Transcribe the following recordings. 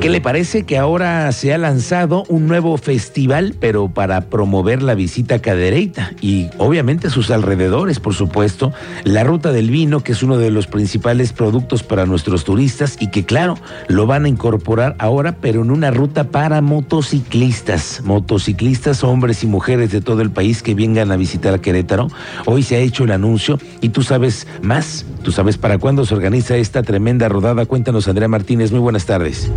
¿Qué le parece que ahora se ha lanzado un nuevo festival, pero para promover la visita a Cadereyta y obviamente sus alrededores, por supuesto, la ruta del vino, que es uno de los principales productos para nuestros turistas y que claro, lo van a incorporar ahora, pero en una ruta para motociclistas, motociclistas, hombres y mujeres de todo el país que vengan a visitar Querétaro. Hoy se ha hecho el anuncio y tú sabes más, tú sabes para cuándo se organiza esta tremenda rodada. Cuéntanos, Andrea Martínez, muy buenas tardes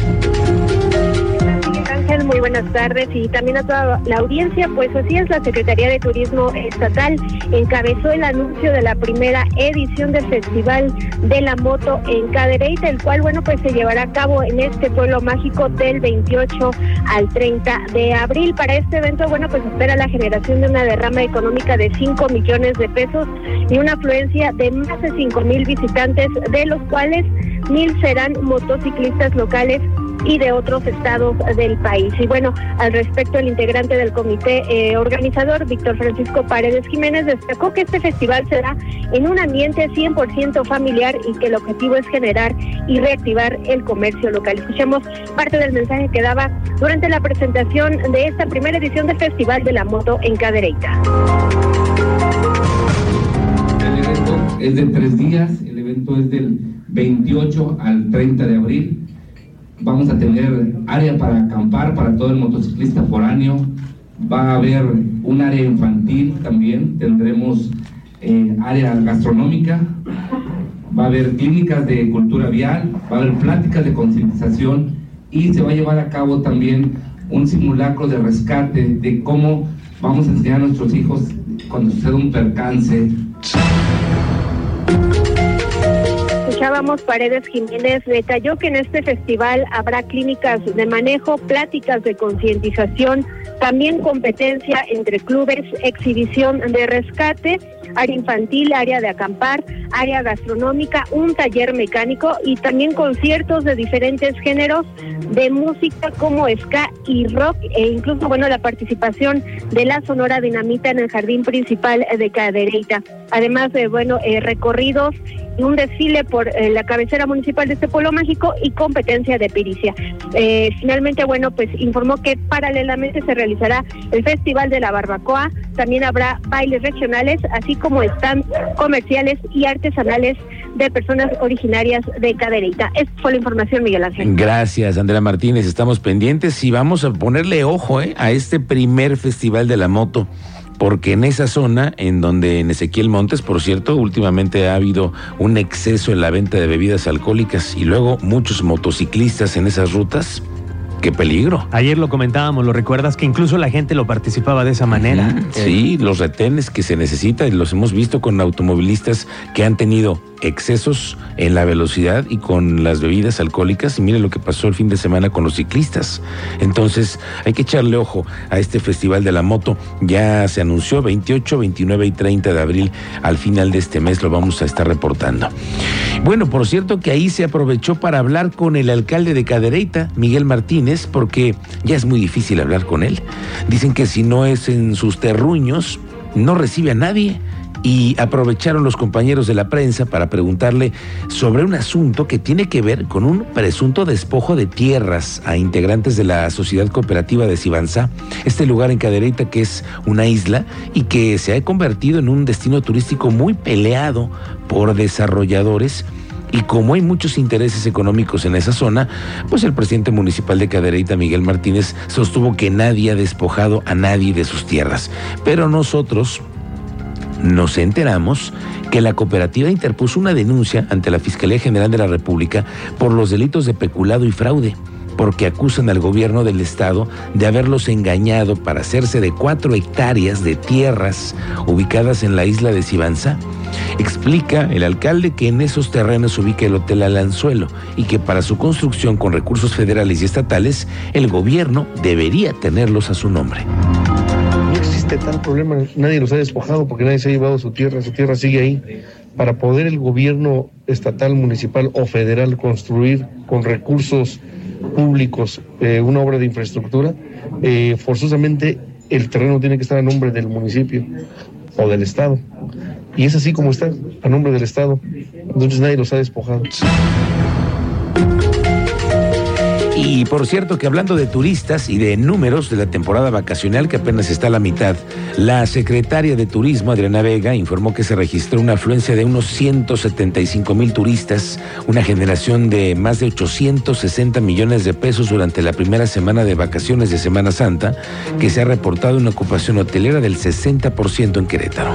buenas tardes y también a toda la audiencia. Pues así es, la Secretaría de Turismo Estatal encabezó el anuncio de la primera edición del Festival de la Moto en Cadereyta, el cual, bueno, pues se llevará a cabo en este pueblo mágico del 28 al 30 de abril. Para este evento, bueno, pues espera la generación de una derrama económica de 5 millones de pesos y una afluencia de más de 5 mil visitantes, de los cuales mil serán motociclistas locales y de otros estados del país. Y bueno, al respecto, el integrante del comité eh, organizador, Víctor Francisco Paredes Jiménez, destacó que este festival será en un ambiente 100% familiar y que el objetivo es generar y reactivar el comercio local. Escuchemos parte del mensaje que daba durante la presentación de esta primera edición del Festival de la Moto en Cadereyta. El evento es de tres días, el evento es del 28 al 30 de abril Vamos a tener área para acampar para todo el motociclista foráneo. Va a haber un área infantil también. Tendremos eh, área gastronómica. Va a haber clínicas de cultura vial. Va a haber pláticas de concientización. Y se va a llevar a cabo también un simulacro de rescate de cómo vamos a enseñar a nuestros hijos cuando sucede un percance escuchábamos, Paredes Jiménez detalló que en este festival habrá clínicas de manejo, pláticas de concientización, también competencia entre clubes, exhibición de rescate, área infantil, área de acampar, área gastronómica, un taller mecánico y también conciertos de diferentes géneros de música como ska y rock e incluso bueno la participación de la Sonora Dinamita en el jardín principal de Cadereyta. Además de bueno eh, recorridos un desfile por eh, la cabecera municipal de este pueblo mágico y competencia de pericia. Eh, finalmente, bueno, pues informó que paralelamente se realizará el Festival de la Barbacoa, también habrá bailes regionales, así como están comerciales y artesanales de personas originarias de Cadereyta. Esta fue la información, Miguel Ángel. Gracias, Andrea Martínez. Estamos pendientes y vamos a ponerle ojo eh, a este primer Festival de la Moto porque en esa zona, en donde en Ezequiel Montes, por cierto, últimamente ha habido un exceso en la venta de bebidas alcohólicas y luego muchos motociclistas en esas rutas, Qué peligro. Ayer lo comentábamos, ¿lo recuerdas? Que incluso la gente lo participaba de esa manera. Sí, los retenes que se necesitan, los hemos visto con automovilistas que han tenido excesos en la velocidad y con las bebidas alcohólicas. Y mire lo que pasó el fin de semana con los ciclistas. Entonces, hay que echarle ojo a este Festival de la Moto. Ya se anunció 28, 29 y 30 de abril. Al final de este mes lo vamos a estar reportando. Bueno, por cierto que ahí se aprovechó para hablar con el alcalde de Cadereyta, Miguel Martínez, porque ya es muy difícil hablar con él. Dicen que si no es en sus terruños, no recibe a nadie y aprovecharon los compañeros de la prensa para preguntarle sobre un asunto que tiene que ver con un presunto despojo de tierras a integrantes de la Sociedad Cooperativa de Sibanzá, este lugar en Cadereyta que es una isla y que se ha convertido en un destino turístico muy peleado por desarrolladores. Y como hay muchos intereses económicos en esa zona, pues el presidente municipal de Cadereyta, Miguel Martínez, sostuvo que nadie ha despojado a nadie de sus tierras. Pero nosotros, nos enteramos que la cooperativa interpuso una denuncia ante la Fiscalía General de la República por los delitos de peculado y fraude, porque acusan al gobierno del estado de haberlos engañado para hacerse de cuatro hectáreas de tierras ubicadas en la isla de Sibanza. Explica el alcalde que en esos terrenos ubica el Hotel Alanzuelo y que para su construcción con recursos federales y estatales, el gobierno debería tenerlos a su nombre tal problema, nadie los ha despojado porque nadie se ha llevado su tierra, su tierra sigue ahí. para poder el gobierno estatal, municipal o federal construir con recursos públicos eh, una obra de infraestructura, eh, forzosamente el terreno tiene que estar a nombre del municipio o del Estado. Y es así como está, a nombre del Estado. Entonces nadie los ha despojado. Y por cierto que hablando de turistas y de números de la temporada vacacional que apenas está a la mitad, la secretaria de Turismo, Adriana Vega, informó que se registró una afluencia de unos 175 mil turistas, una generación de más de 860 millones de pesos durante la primera semana de vacaciones de Semana Santa, que se ha reportado una ocupación hotelera del 60% en Querétaro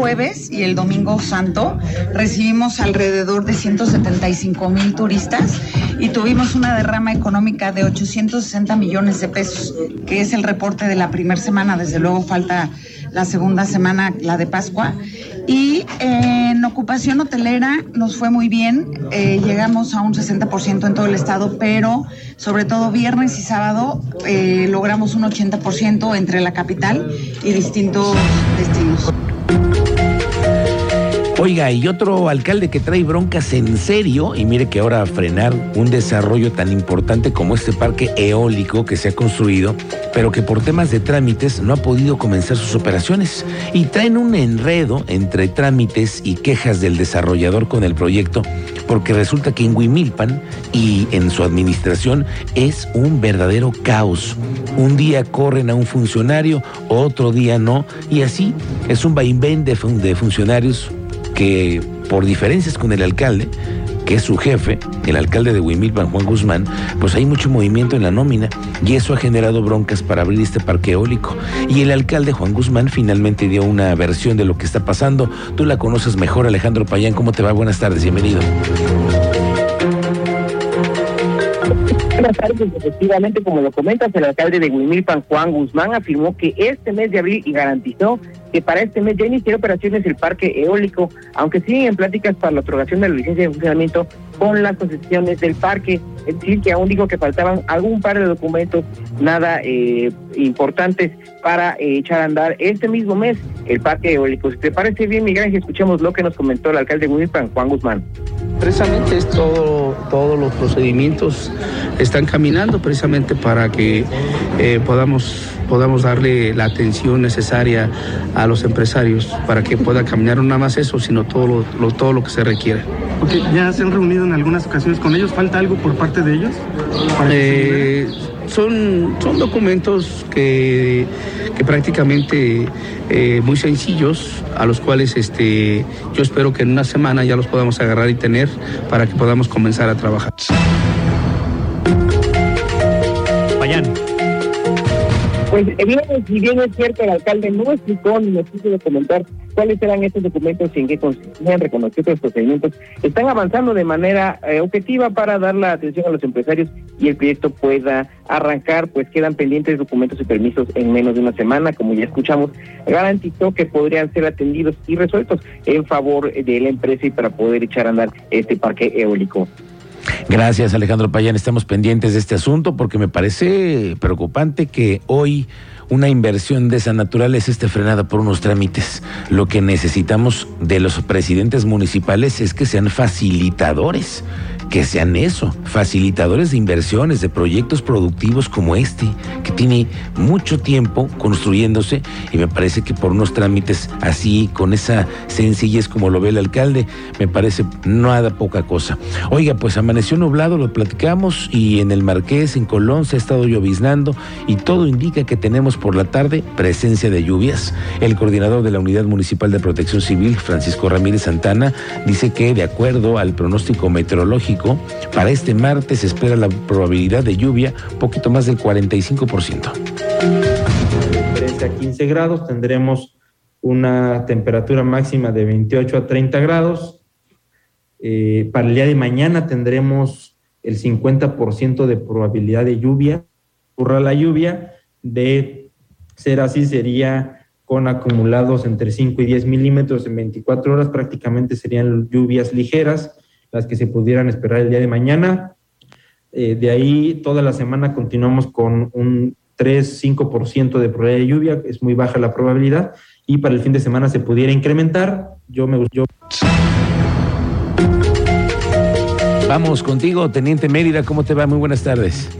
jueves y el domingo santo recibimos alrededor de 175 mil turistas y tuvimos una derrama económica de 860 millones de pesos, que es el reporte de la primera semana. Desde luego falta la segunda semana, la de Pascua. Y en ocupación hotelera nos fue muy bien, eh, llegamos a un 60% en todo el estado, pero sobre todo viernes y sábado eh, logramos un 80% entre la capital y distintos destinos. Oiga, y otro alcalde que trae broncas en serio, y mire que ahora frenar un desarrollo tan importante como este parque eólico que se ha construido, pero que por temas de trámites no ha podido comenzar sus operaciones. Y traen un enredo entre trámites y quejas del desarrollador con el proyecto, porque resulta que en Huimilpan y en su administración es un verdadero caos. Un día corren a un funcionario, otro día no, y así es un vaivén de, de funcionarios que por diferencias con el alcalde, que es su jefe, el alcalde de Huimilpan, Juan Guzmán, pues hay mucho movimiento en la nómina y eso ha generado broncas para abrir este parque eólico. Y el alcalde Juan Guzmán finalmente dio una versión de lo que está pasando. Tú la conoces mejor, Alejandro Payán. ¿Cómo te va? Buenas tardes, bienvenido. Buenas tardes, efectivamente, como lo comentas, el alcalde de Huimilpan, Juan Guzmán, afirmó que este mes de abril y garantizó que para este mes ya inició operaciones el parque eólico, aunque siguen en pláticas para la otorgación de la licencia de funcionamiento con las concesiones del parque. Es decir, que aún digo que faltaban algún par de documentos nada eh, importantes para eh, echar a andar este mismo mes el parque eólico. Si te parece bien, Miguel, escuchemos lo que nos comentó el alcalde de Huimilpan, Juan Guzmán. Precisamente es todo, todos los procedimientos están caminando precisamente para que eh, podamos, podamos darle la atención necesaria a los empresarios para que pueda caminar no nada más eso, sino todo lo, todo lo que se requiere. Okay, ¿Ya se han reunido en algunas ocasiones con ellos? ¿Falta algo por parte de ellos? Eh, son, son documentos que, que prácticamente eh, muy sencillos, a los cuales este, yo espero que en una semana ya los podamos agarrar y tener para que podamos comenzar a trabajar. Pues bien, si bien es cierto, el alcalde no explicó ni nos quiso comentar cuáles eran estos documentos y en qué consistían, reconoció que los procedimientos están avanzando de manera eh, objetiva para dar la atención a los empresarios y el proyecto pueda arrancar, pues quedan pendientes documentos y permisos en menos de una semana, como ya escuchamos, garantizó que podrían ser atendidos y resueltos en favor de la empresa y para poder echar a andar este parque eólico. Gracias, Alejandro Payán. Estamos pendientes de este asunto porque me parece preocupante que hoy una inversión de esa naturaleza esté frenada por unos trámites. Lo que necesitamos de los presidentes municipales es que sean facilitadores que sean eso, facilitadores de inversiones, de proyectos productivos como este, que tiene mucho tiempo construyéndose y me parece que por unos trámites así, con esa sencillez como lo ve el alcalde, me parece nada poca cosa. Oiga, pues amaneció nublado, lo platicamos y en el Marqués, en Colón, se ha estado lloviznando y todo indica que tenemos por la tarde presencia de lluvias. El coordinador de la Unidad Municipal de Protección Civil, Francisco Ramírez Santana, dice que de acuerdo al pronóstico meteorológico, para este martes se espera la probabilidad de lluvia poquito más del 45%. A 15 grados tendremos una temperatura máxima de 28 a 30 grados. Eh, para el día de mañana tendremos el 50% de probabilidad de lluvia. Ocurra la lluvia, de ser así sería con acumulados entre 5 y 10 milímetros en 24 horas, prácticamente serían lluvias ligeras las que se pudieran esperar el día de mañana. Eh, de ahí toda la semana continuamos con un 3-5% de probabilidad de lluvia, es muy baja la probabilidad, y para el fin de semana se pudiera incrementar. Yo me yo Vamos contigo, Teniente Mérida, ¿cómo te va? Muy buenas tardes.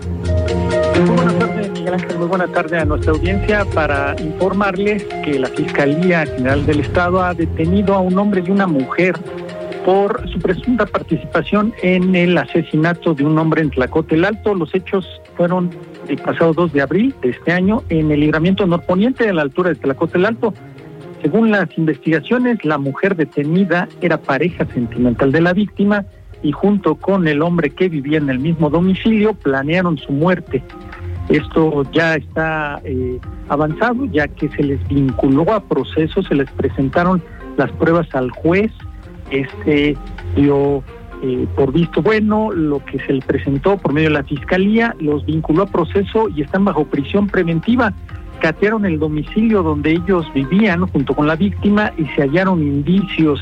Muy buenas tardes, Miguel Ángel. Muy buenas tardes a nuestra audiencia para informarles que la Fiscalía General del Estado ha detenido a un hombre y una mujer por su presunta participación en el asesinato de un hombre en Tlacote el Alto. Los hechos fueron el pasado 2 de abril de este año en el libramiento norponiente a la altura de Tlacote el Alto. Según las investigaciones, la mujer detenida era pareja sentimental de la víctima y junto con el hombre que vivía en el mismo domicilio planearon su muerte. Esto ya está eh, avanzado, ya que se les vinculó a proceso, se les presentaron las pruebas al juez, este dio eh, por visto bueno lo que se le presentó por medio de la fiscalía, los vinculó a proceso y están bajo prisión preventiva. Catearon el domicilio donde ellos vivían junto con la víctima y se hallaron indicios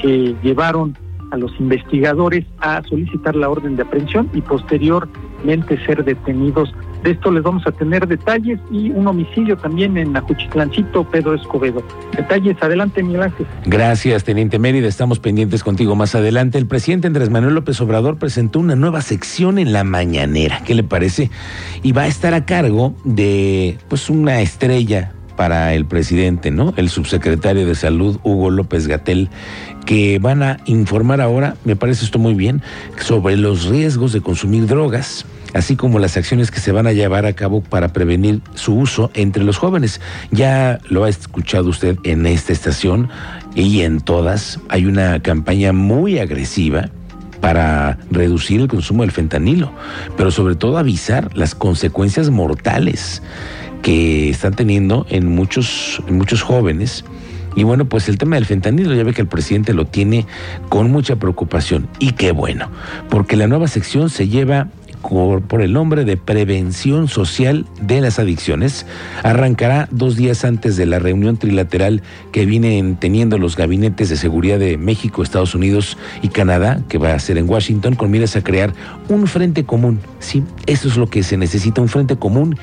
que llevaron a los investigadores a solicitar la orden de aprehensión y posteriormente ser detenidos. De esto les vamos a tener detalles y un homicidio también en Ajuchitlancito, Pedro Escobedo. Detalles, adelante Miguel Ángel. Gracias, Teniente Mérida. Estamos pendientes contigo más adelante. El presidente Andrés Manuel López Obrador presentó una nueva sección en la mañanera. ¿Qué le parece? Y va a estar a cargo de pues una estrella para el presidente, ¿no? El subsecretario de Salud, Hugo López Gatel, que van a informar ahora, me parece esto muy bien, sobre los riesgos de consumir drogas así como las acciones que se van a llevar a cabo para prevenir su uso entre los jóvenes. Ya lo ha escuchado usted en esta estación y en todas. Hay una campaña muy agresiva para reducir el consumo del fentanilo, pero sobre todo avisar las consecuencias mortales que están teniendo en muchos, en muchos jóvenes. Y bueno, pues el tema del fentanilo, ya ve que el presidente lo tiene con mucha preocupación. Y qué bueno, porque la nueva sección se lleva por, el nombre de Prevención Social de las Adicciones, arrancará dos días antes de la reunión trilateral que vienen teniendo los gabinetes de seguridad de México, Estados Unidos y Canadá, que va a ser en Washington, con miras a crear un frente común. Sí, eso es lo que se necesita, un frente común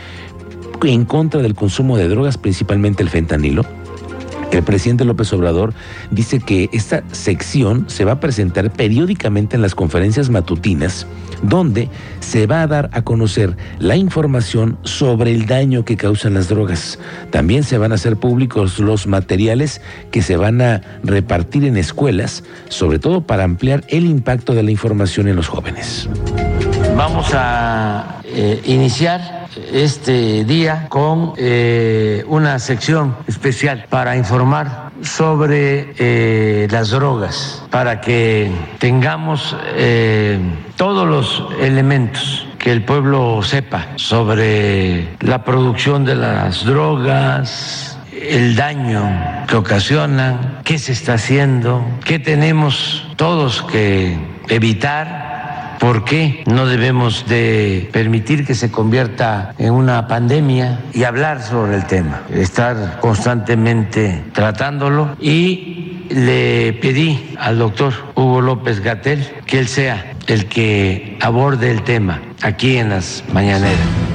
en contra del consumo de drogas, principalmente el fentanilo. El presidente López Obrador dice que esta sección se va a presentar periódicamente en las conferencias matutinas, donde se va a dar a conocer la información sobre el daño que causan las drogas. También se van a hacer públicos los materiales que se van a repartir en escuelas, sobre todo para ampliar el impacto de la información en los jóvenes. Vamos a eh, iniciar este día con eh, una sección especial para informar sobre eh, las drogas, para que tengamos todos los elementos que el pueblo sepa sobre la producción de las drogas, el daño que ocasionan, qué se está haciendo, qué tenemos todos que evitar ¿Por qué no debemos de permitir que se convierta en una pandemia y hablar sobre el tema? Estar constantemente tratándolo y le pedí al doctor Hugo López Gatel que él sea el que aborde el tema aquí en las mañaneras.